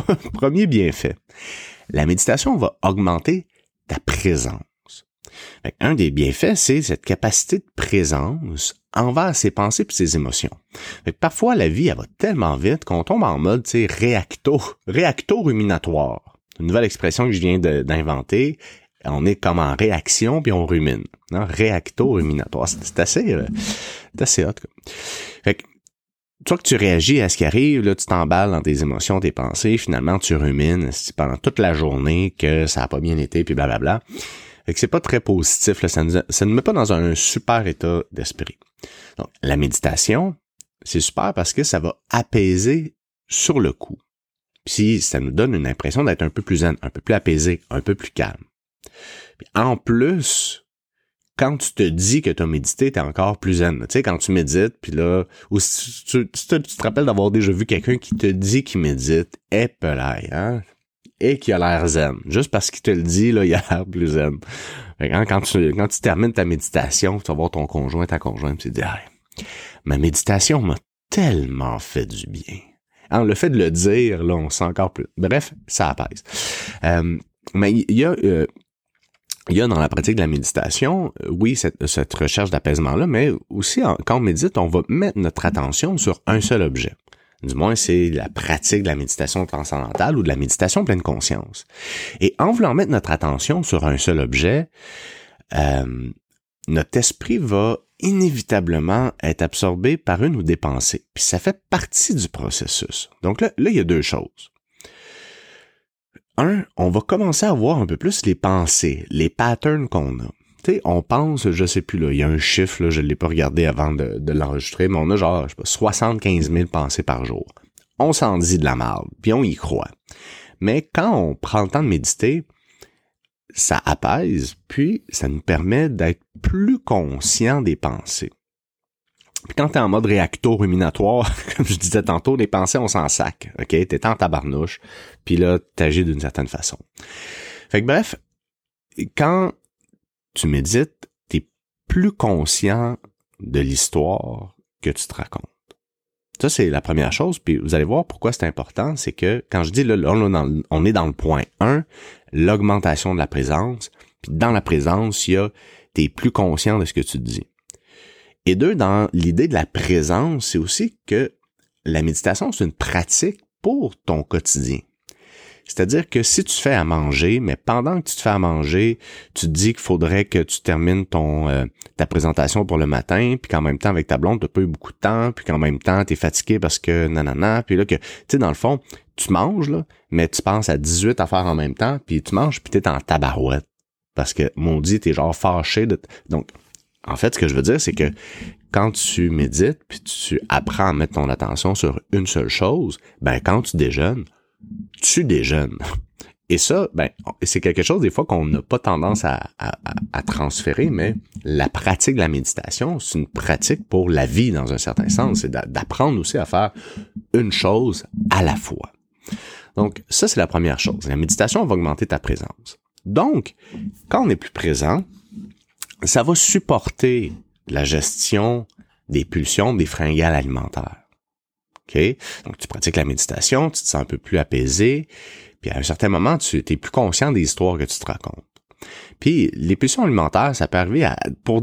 premier bienfait. La méditation va augmenter ta présence. Un des bienfaits, c'est cette capacité de présence envers ses pensées et ses émotions. parfois, la vie, elle va tellement vite qu'on tombe en mode, réacto, réacto-ruminatoire. Une nouvelle expression que je viens d'inventer. On est comme en réaction puis on rumine. Hein? Réacto-ruminatoire. C'est assez, euh, assez hot. Toi que tu réagis à ce qui arrive, là, tu t'emballes dans tes émotions, tes pensées, finalement tu rumines pendant toute la journée que ça a pas bien été, puis blablabla. Fait que c'est pas très positif, là, ça, ne ça nous met pas dans un super état d'esprit. Donc, la méditation, c'est super parce que ça va apaiser sur le coup. Puis ça nous donne une impression d'être un peu plus un peu plus apaisé, un peu plus calme. En plus, quand tu te dis que tu as médité, tu es encore plus zen. Tu sais, quand tu médites, puis là, ou si tu, te rappelles d'avoir déjà vu quelqu'un qui te dit qu'il médite, et pelaille, hein? Et qui a l'air zen. Juste parce qu'il te le dit, là, il a l'air plus zen. quand, tu, quand tu termines ta méditation, tu vas voir ton conjoint, ta conjointe, tu te dis, ma méditation m'a tellement fait du bien. Hein, le fait de le dire, là, on sent encore plus. Bref, ça apaise. Euh, mais il y a euh, il y a dans la pratique de la méditation, euh, oui, cette, cette recherche d'apaisement-là, mais aussi quand on médite, on va mettre notre attention sur un seul objet. Du moins, c'est la pratique de la méditation transcendantale ou de la méditation pleine conscience. Et en voulant mettre notre attention sur un seul objet, euh, notre esprit va inévitablement être absorbé par une ou des pensées. Puis ça fait partie du processus. Donc là, là, il y a deux choses un, on va commencer à voir un peu plus les pensées, les patterns qu'on a. Tu sais, on pense, je sais plus, là, il y a un chiffre, je ne l'ai pas regardé avant de, l'enregistrer, mais on a genre, je sais pas, 75 000 pensées par jour. On s'en dit de la merde, puis on y croit. Mais quand on prend le temps de méditer, ça apaise, puis ça nous permet d'être plus conscient des pensées. Puis quand t'es en mode réacto-ruminatoire, comme je disais tantôt, les pensées, on s'en sac, ok? T'es en tabarnouche, puis là, t'agis d'une certaine façon. Fait que bref, quand tu médites, t'es plus conscient de l'histoire que tu te racontes. Ça, c'est la première chose, puis vous allez voir pourquoi c'est important, c'est que quand je dis là, on est dans le point 1, l'augmentation de la présence, puis dans la présence, il y a t'es plus conscient de ce que tu dis. Et deux, dans l'idée de la présence, c'est aussi que la méditation, c'est une pratique pour ton quotidien. C'est-à-dire que si tu fais à manger, mais pendant que tu te fais à manger, tu te dis qu'il faudrait que tu termines ton euh, ta présentation pour le matin, puis qu'en même temps avec ta blonde, tu pas eu beaucoup de temps, puis qu'en même temps, tu es fatigué parce que nanana, puis là que tu sais dans le fond, tu manges là, mais tu penses à 18 affaires en même temps, puis tu manges puis tu es en tabarouette parce que maudit, tu es genre fâché de donc en fait, ce que je veux dire, c'est que quand tu médites, puis tu apprends à mettre ton attention sur une seule chose, ben quand tu déjeunes, tu déjeunes. Et ça, ben, c'est quelque chose des fois qu'on n'a pas tendance à, à, transférer, mais la pratique de la méditation, c'est une pratique pour la vie dans un certain sens. C'est d'apprendre aussi à faire une chose à la fois. Donc, ça, c'est la première chose. La méditation va augmenter ta présence. Donc, quand on est plus présent, ça va supporter la gestion des pulsions, des fringales alimentaires. OK? Donc, tu pratiques la méditation, tu te sens un peu plus apaisé, puis à un certain moment, tu es plus conscient des histoires que tu te racontes. Puis les pulsions alimentaires, ça peut arriver à, pour,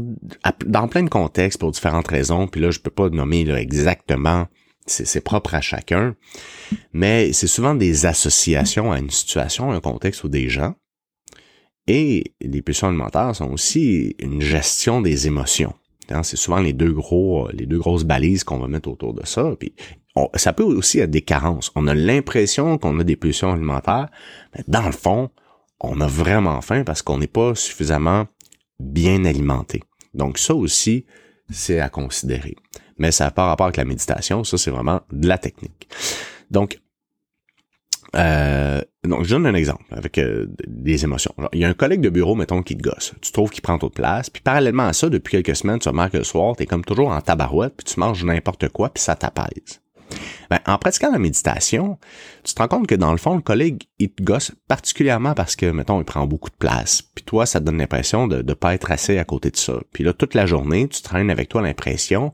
dans plein de contextes pour différentes raisons. Puis là, je peux pas nommer là, exactement, c'est propre à chacun, mais c'est souvent des associations à une situation, un contexte ou des gens. Et les pulsions alimentaires sont aussi une gestion des émotions. Hein, c'est souvent les deux grosses balises qu'on va mettre autour de ça. Puis ça peut aussi être des carences. On a l'impression qu'on a des pulsions alimentaires, mais dans le fond, on a vraiment faim parce qu'on n'est pas suffisamment bien alimenté. Donc ça aussi, c'est à considérer. Mais ça n'a pas rapport avec la méditation, ça c'est vraiment de la technique. Donc, euh, donc, je donne un exemple avec euh, des émotions. il y a un collègue de bureau, mettons, qui te gosse. Tu trouves qu'il prend trop de place. Puis parallèlement à ça, depuis quelques semaines, tu remarques que le soir, tu es comme toujours en tabarouette, puis tu manges n'importe quoi, puis ça t'apaise. Ben, en pratiquant la méditation, tu te rends compte que dans le fond, le collègue, il te gosse particulièrement parce que, mettons, il prend beaucoup de place. Puis toi, ça te donne l'impression de ne pas être assez à côté de ça. Puis là, toute la journée, tu traînes avec toi l'impression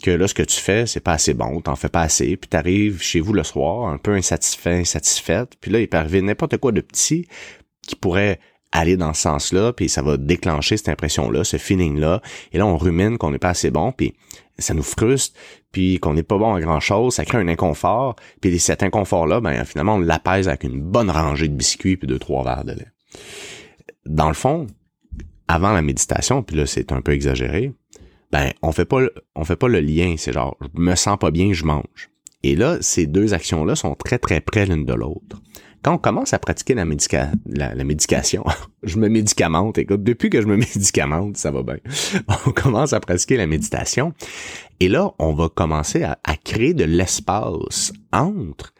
que là, ce que tu fais, c'est pas assez bon, t'en fais pas assez, puis t'arrives chez vous le soir, un peu insatisfait, insatisfaite, puis là, il peut arriver n'importe quoi de petit qui pourrait aller dans ce sens-là, puis ça va déclencher cette impression-là, ce feeling-là, et là, on rumine qu'on n'est pas assez bon, puis ça nous frustre, puis qu'on n'est pas bon à grand-chose, ça crée un inconfort, puis cet inconfort-là, ben finalement, on l'apaise avec une bonne rangée de biscuits puis deux, trois verres de lait. Dans le fond, avant la méditation, puis là, c'est un peu exagéré, ben on fait pas on fait pas le lien, c'est genre je me sens pas bien, je mange. Et là, ces deux actions-là sont très très près l'une de l'autre. Quand on commence à pratiquer la, médica la, médication, je me médicamente, écoute, depuis que je me médicamente, ça va bien. On commence à pratiquer la méditation. Et là, on va commencer à, à créer de l'espace entre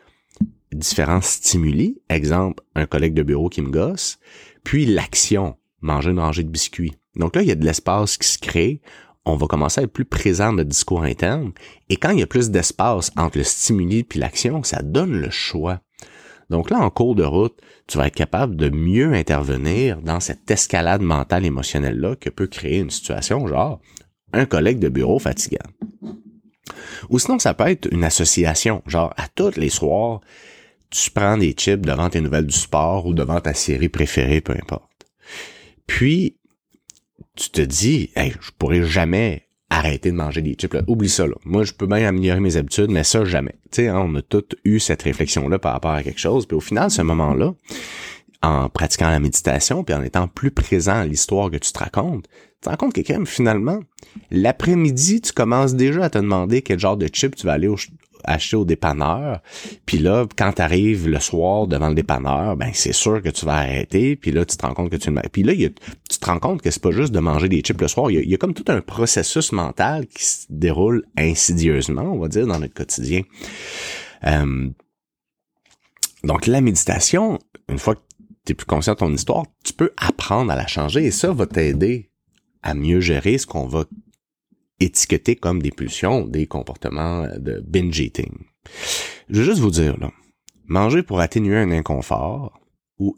différents stimuli, exemple, un collègue de bureau qui me gosse, puis l'action, manger une rangée de biscuits. Donc là, il y a de l'espace qui se crée on va commencer à être plus présent dans notre discours interne. Et quand il y a plus d'espace entre le stimuli puis l'action, ça donne le choix. Donc là, en cours de route, tu vas être capable de mieux intervenir dans cette escalade mentale émotionnelle-là que peut créer une situation genre un collègue de bureau fatigant. Ou sinon, ça peut être une association, genre à tous les soirs, tu prends des chips devant tes nouvelles du sport ou devant ta série préférée, peu importe. Puis, tu te dis, hey, je pourrais jamais arrêter de manger des chips. Oublie ça. Là. Moi, je peux bien améliorer mes habitudes, mais ça, jamais. Tu sais, hein, on a tous eu cette réflexion-là par rapport à quelque chose. Puis au final, ce moment-là, en pratiquant la méditation, puis en étant plus présent à l'histoire que tu te racontes, tu te rends compte que quand même, finalement, l'après-midi, tu commences déjà à te demander quel genre de chips tu vas aller acheter au dépanneur. Puis là, quand tu arrives le soir devant le dépanneur, ben c'est sûr que tu vas arrêter. Puis là, tu te rends compte que tu... Puis là, tu te rends compte que c'est pas juste de manger des chips le soir. Il y, a, comme tout un processus mental qui se déroule insidieusement, on va dire, dans notre quotidien. Euh, donc la méditation, une fois que tu es plus conscient de ton histoire, tu peux apprendre à la changer et ça va t'aider à mieux gérer ce qu'on va étiquetés comme des pulsions, des comportements de binge eating. Je veux juste vous dire, là, manger pour atténuer un inconfort ou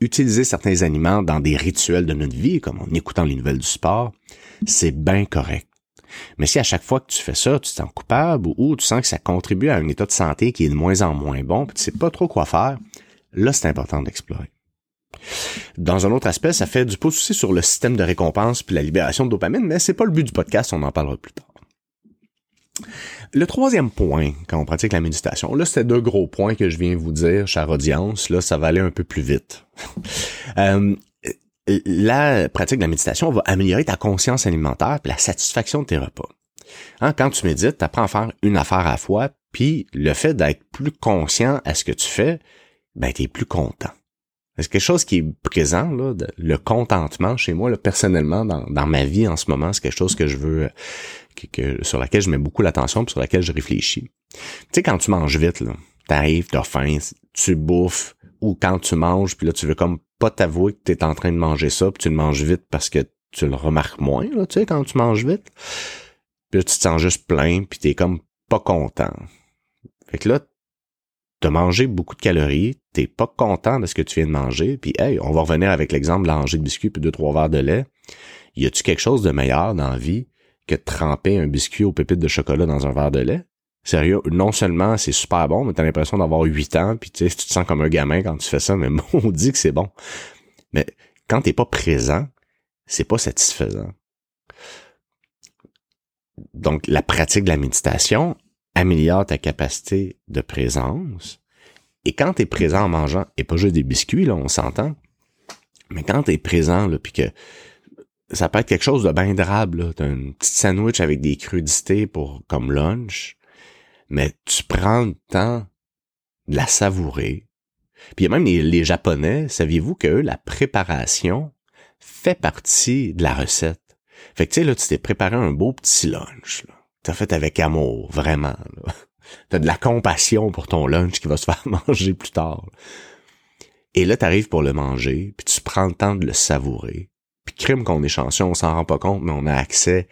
utiliser certains aliments dans des rituels de notre vie, comme en écoutant les nouvelles du sport, c'est bien correct. Mais si à chaque fois que tu fais ça, tu te sens coupable ou, tu sens que ça contribue à un état de santé qui est de moins en moins bon, puis tu sais pas trop quoi faire, là, c'est important d'explorer. Dans un autre aspect, ça fait du pouce aussi sur le système de récompense puis la libération de dopamine, mais c'est pas le but du podcast, on en parlera plus tard. Le troisième point, quand on pratique la méditation, là, c'était deux gros points que je viens vous dire, chère audience. Là, ça va aller un peu plus vite. euh, la pratique de la méditation va améliorer ta conscience alimentaire et la satisfaction de tes repas. Hein, quand tu médites, tu apprends à faire une affaire à la fois, puis le fait d'être plus conscient à ce que tu fais, ben, tu plus content. C'est quelque chose qui est présent, là, le contentement chez moi, là, personnellement, dans, ma vie en ce moment, c'est quelque chose que je veux, que, sur laquelle je mets beaucoup l'attention, sur laquelle je réfléchis. Tu sais, quand tu manges vite, là, t'arrives, t'as faim, tu bouffes, ou quand tu manges, puis là, tu veux comme pas t'avouer que t'es en train de manger ça, puis tu le manges vite parce que tu le remarques moins, là, tu sais, quand tu manges vite. Puis là, tu te sens juste plein, puis t'es comme pas content. Fait que là, t'as mangé beaucoup de calories, t'es pas content de ce que tu viens de manger, puis hey, on va revenir avec l'exemple de la de biscuits puis deux, trois verres de lait. Y a-tu quelque chose de meilleur dans la vie que de tremper un biscuit aux pépites de chocolat dans un verre de lait? Sérieux, non seulement c'est super bon, mais t'as l'impression d'avoir 8 ans, puis tu te sens comme un gamin quand tu fais ça, mais on dit que c'est bon. Mais quand t'es pas présent, c'est pas satisfaisant. Donc, la pratique de la méditation, améliore ta capacité de présence. Et quand tu es présent en mangeant, et pas juste des biscuits, là, on s'entend, mais quand tu es présent, là, puis que ça peut être quelque chose de bien drable, tu as un petit sandwich avec des crudités pour comme lunch, mais tu prends le temps de la savourer. Puis il y a même les, les Japonais, saviez-vous que la préparation fait partie de la recette? Fait que tu sais, là, tu t'es préparé un beau petit lunch. Là t'as fait avec amour, vraiment. T'as de la compassion pour ton lunch qui va se faire manger plus tard. Et là, t'arrives pour le manger, puis tu prends le temps de le savourer. Puis crime qu'on est chanceux, on s'en rend pas compte, mais on a accès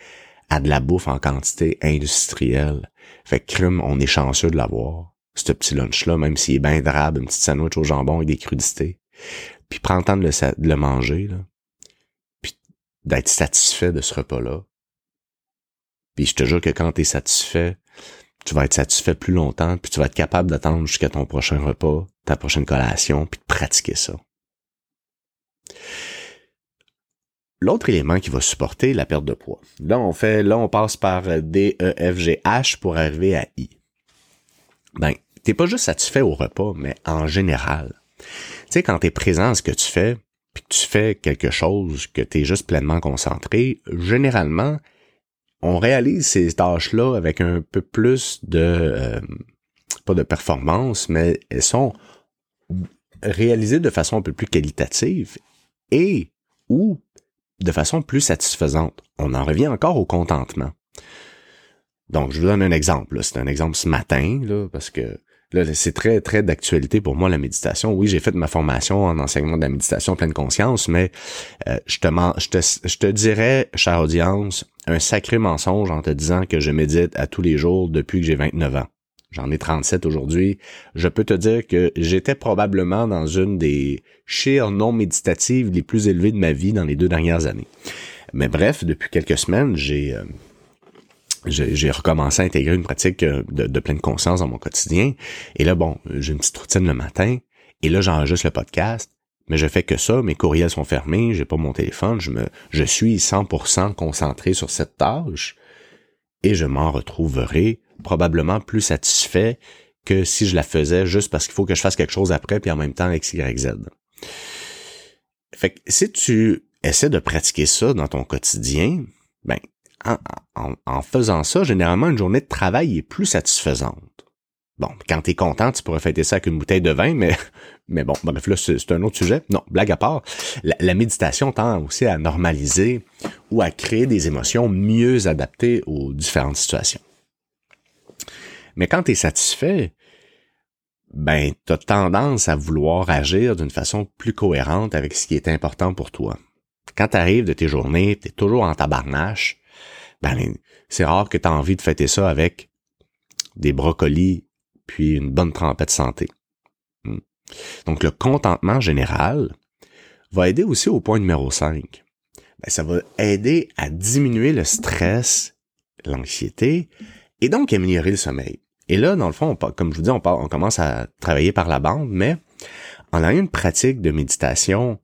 à de la bouffe en quantité industrielle. Fait que crime, on est chanceux de l'avoir. Ce petit lunch-là, même s'il est bien drabe, une petite sandwich au jambon et des crudités. Puis prends le temps de le, de le manger, là. Puis d'être satisfait de ce repas-là Puis je te jure que quand tu es satisfait, tu vas être satisfait plus longtemps, puis tu vas être capable d'attendre jusqu'à ton prochain repas, ta prochaine collation, puis de pratiquer ça. L'autre élément qui va supporter la perte de poids. Là, on fait, là, on passe par D, E, F, G, H pour arriver à I. Ben, t'es pas juste satisfait au repas, mais en général. Tu sais, quand t'es présent à ce que tu fais, puis que tu fais quelque chose que t'es juste pleinement concentré, généralement, on réalise ces tâches-là avec un peu plus de, euh, pas de performance, mais elles sont réalisées de façon un peu plus qualitative et ou de façon plus satisfaisante. On en revient encore au contentement. Donc, je vous donne un exemple. C'est un exemple ce matin, parce que là, c'est très, très d'actualité pour moi, la méditation. Oui, j'ai fait ma formation en enseignement de la méditation pleine conscience, mais euh, je, te, je, te, je te dirais, chère audience, un sacré mensonge en te disant que je médite à tous les jours depuis que j'ai 29 ans. J'en ai 37 aujourd'hui. Je peux te dire que j'étais probablement dans une des chires non méditatives les plus élevées de ma vie dans les deux dernières années. Mais bref, depuis quelques semaines, j'ai euh, recommencé à intégrer une pratique euh, de, de, pleine conscience dans mon quotidien. Et là, bon, j'ai une petite routine le matin. Et là, j'enregistre le podcast. Mais je fais que ça, mes courriels sont fermés, j'ai pas mon téléphone, je me, je suis 100% concentré sur cette tâche et je m'en retrouverai probablement plus satisfait que si je la faisais juste parce qu'il faut que je fasse quelque chose après puis en même temps X, Y. Fait que si tu essaies de pratiquer ça dans ton quotidien, ben, en, en faisant ça, généralement, une journée de travail est plus satisfaisante. Bon, quand t'es content, tu pourrais fêter ça avec une bouteille de vin, mais, mais bon, bref, là, c'est un autre sujet. Non, blague à part, la, méditation tend aussi à normaliser ou à créer des émotions mieux adaptées aux différentes situations. Mais quand tu es satisfait, ben, tu as tendance à vouloir agir d'une façon plus cohérente avec ce qui est important pour toi. Quand tu arrives de tes journées, tu es toujours en tabarnache, ben, c'est rare que tu as envie de fêter ça avec des brocolis puis une bonne trempette santé. Hmm. Donc le contentement général va aider aussi au point numéro 5. Ben, ça va aider à diminuer le stress, l'anxiété et donc améliorer le sommeil. Et là, dans le fond, comme je vous dis, on, on commence à travailler par la bande, mais en ayant une pratique de méditation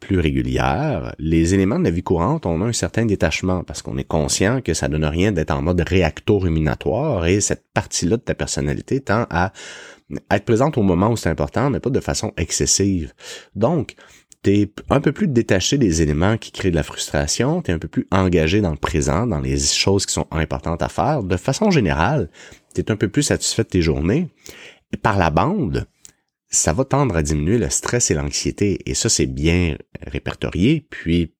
plus régulière, les éléments de la vie courante, on a un certain détachement parce qu'on est conscient que ça donne rien d'être en mode réacto-ruminatoire et cette partie-là de ta personnalité tend à être présente au moment où c'est important, mais pas de façon excessive. Donc, t'es un peu plus détaché des éléments qui créent de la frustration, t'es un peu plus engagé dans le présent, dans les choses qui sont importantes à faire. De façon générale, t'es un peu plus satisfait de tes journées. Par la bande, ça va tendre à diminuer le stress et l'anxiété. Et ça, c'est bien répertorié. Puis,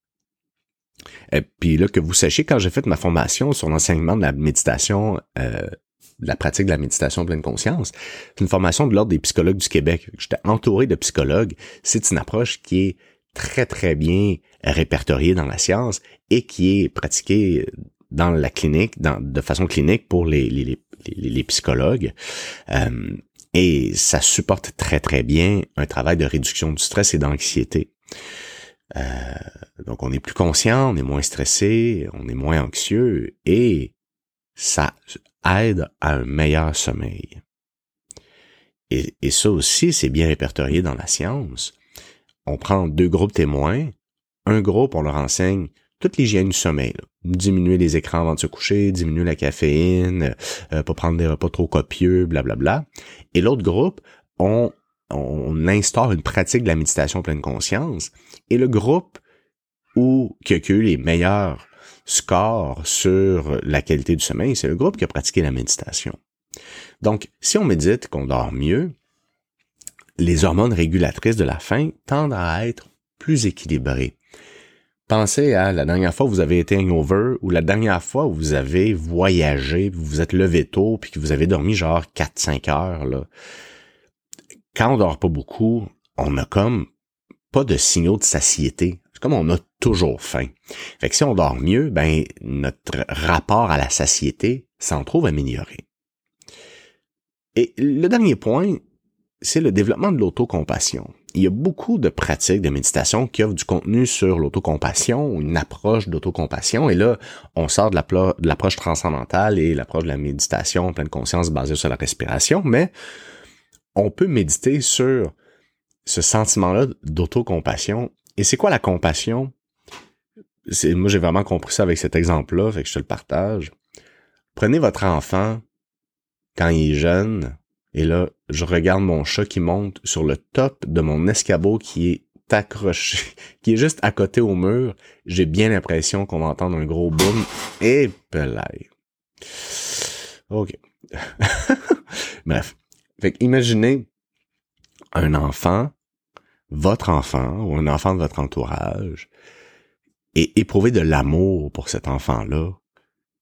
euh, puis là, que vous sachiez, quand j'ai fait ma formation sur l'enseignement de la méditation, euh, la pratique de la méditation pleine conscience, c'est une formation de l'Ordre des psychologues du Québec. J'étais entouré de psychologues. C'est une approche qui est très, très bien répertoriée dans la science et qui est pratiquée dans la clinique, dans, de façon clinique pour les, les, les, les psychologues. Euh, et ça supporte très très bien un travail de réduction du stress et d'anxiété. Euh, donc on est plus conscient, on est moins stressé, on est moins anxieux et ça aide à un meilleur sommeil. Et, et ça aussi, c'est bien répertorié dans la science. On prend deux groupes témoins. Un groupe, on leur enseigne toute l'hygiène du sommeil. Diminuer les écrans avant de se coucher, diminuer la caféine, euh, pas prendre des repas trop copieux, blablabla. Et l'autre groupe, on, on instaure une pratique de la méditation pleine conscience. Et le groupe où qui a eu les meilleurs scores sur la qualité du sommeil, c'est le groupe qui a pratiqué la méditation. Donc, si on médite, qu'on dort mieux, les hormones régulatrices de la faim tendent à être plus équilibrées. Pensez à la dernière fois où vous avez été hangover ou la dernière fois où vous avez voyagé, vous vous êtes levé tôt puis que vous avez dormi genre 4-5 heures. Là. Quand on dort pas beaucoup, on a comme pas de signaux de satiété. C'est comme on a toujours faim. Fait que si on dort mieux, ben notre rapport à la satiété s'en trouve amélioré. Et le dernier point, c'est le développement de l'autocompassion. Il y a beaucoup de pratiques de méditation qui offrent du contenu sur l'autocompassion, une approche d'autocompassion. Et là, on sort de l'approche transcendantale et l'approche de la méditation en pleine conscience basée sur la respiration, mais on peut méditer sur ce sentiment-là d'autocompassion. Et c'est quoi la compassion? Moi, j'ai vraiment compris ça avec cet exemple-là, fait que je te le partage. Prenez votre enfant quand il est jeune, et là, je regarde mon chat qui monte sur le top de mon escabeau qui est accroché, qui est juste à côté au mur. J'ai bien l'impression qu'on va entendre un gros boom. Et. OK. Bref. Imaginez un enfant, votre enfant ou un enfant de votre entourage, et éprouver de l'amour pour cet enfant-là,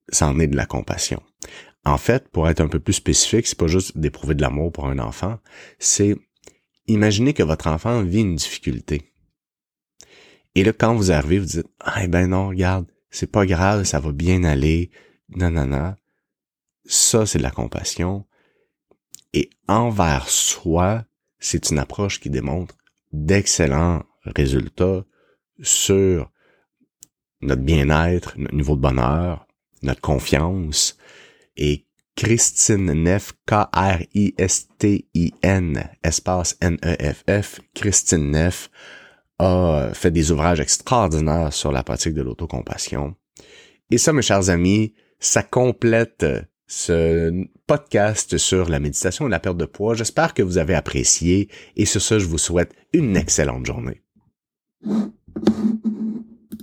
ça en est de la compassion. En fait, pour être un peu plus spécifique, c'est pas juste d'éprouver de l'amour pour un enfant, c'est imaginer que votre enfant vit une difficulté. Et là, quand vous arrivez, vous dites, ah ben non, regarde, c'est pas grave, ça va bien aller, non. Ça, c'est de la compassion. Et envers soi, c'est une approche qui démontre d'excellents résultats sur notre bien-être, notre niveau de bonheur, notre confiance, et Christine Neff, K-R-I-S-T-I-N, espace N-E-F-F, Christine Neff, a fait des ouvrages extraordinaires sur la pratique de l'autocompassion. Et ça, mes chers amis, ça complète ce podcast sur la méditation et la perte de poids. J'espère que vous avez apprécié et sur ce, je vous souhaite une excellente journée.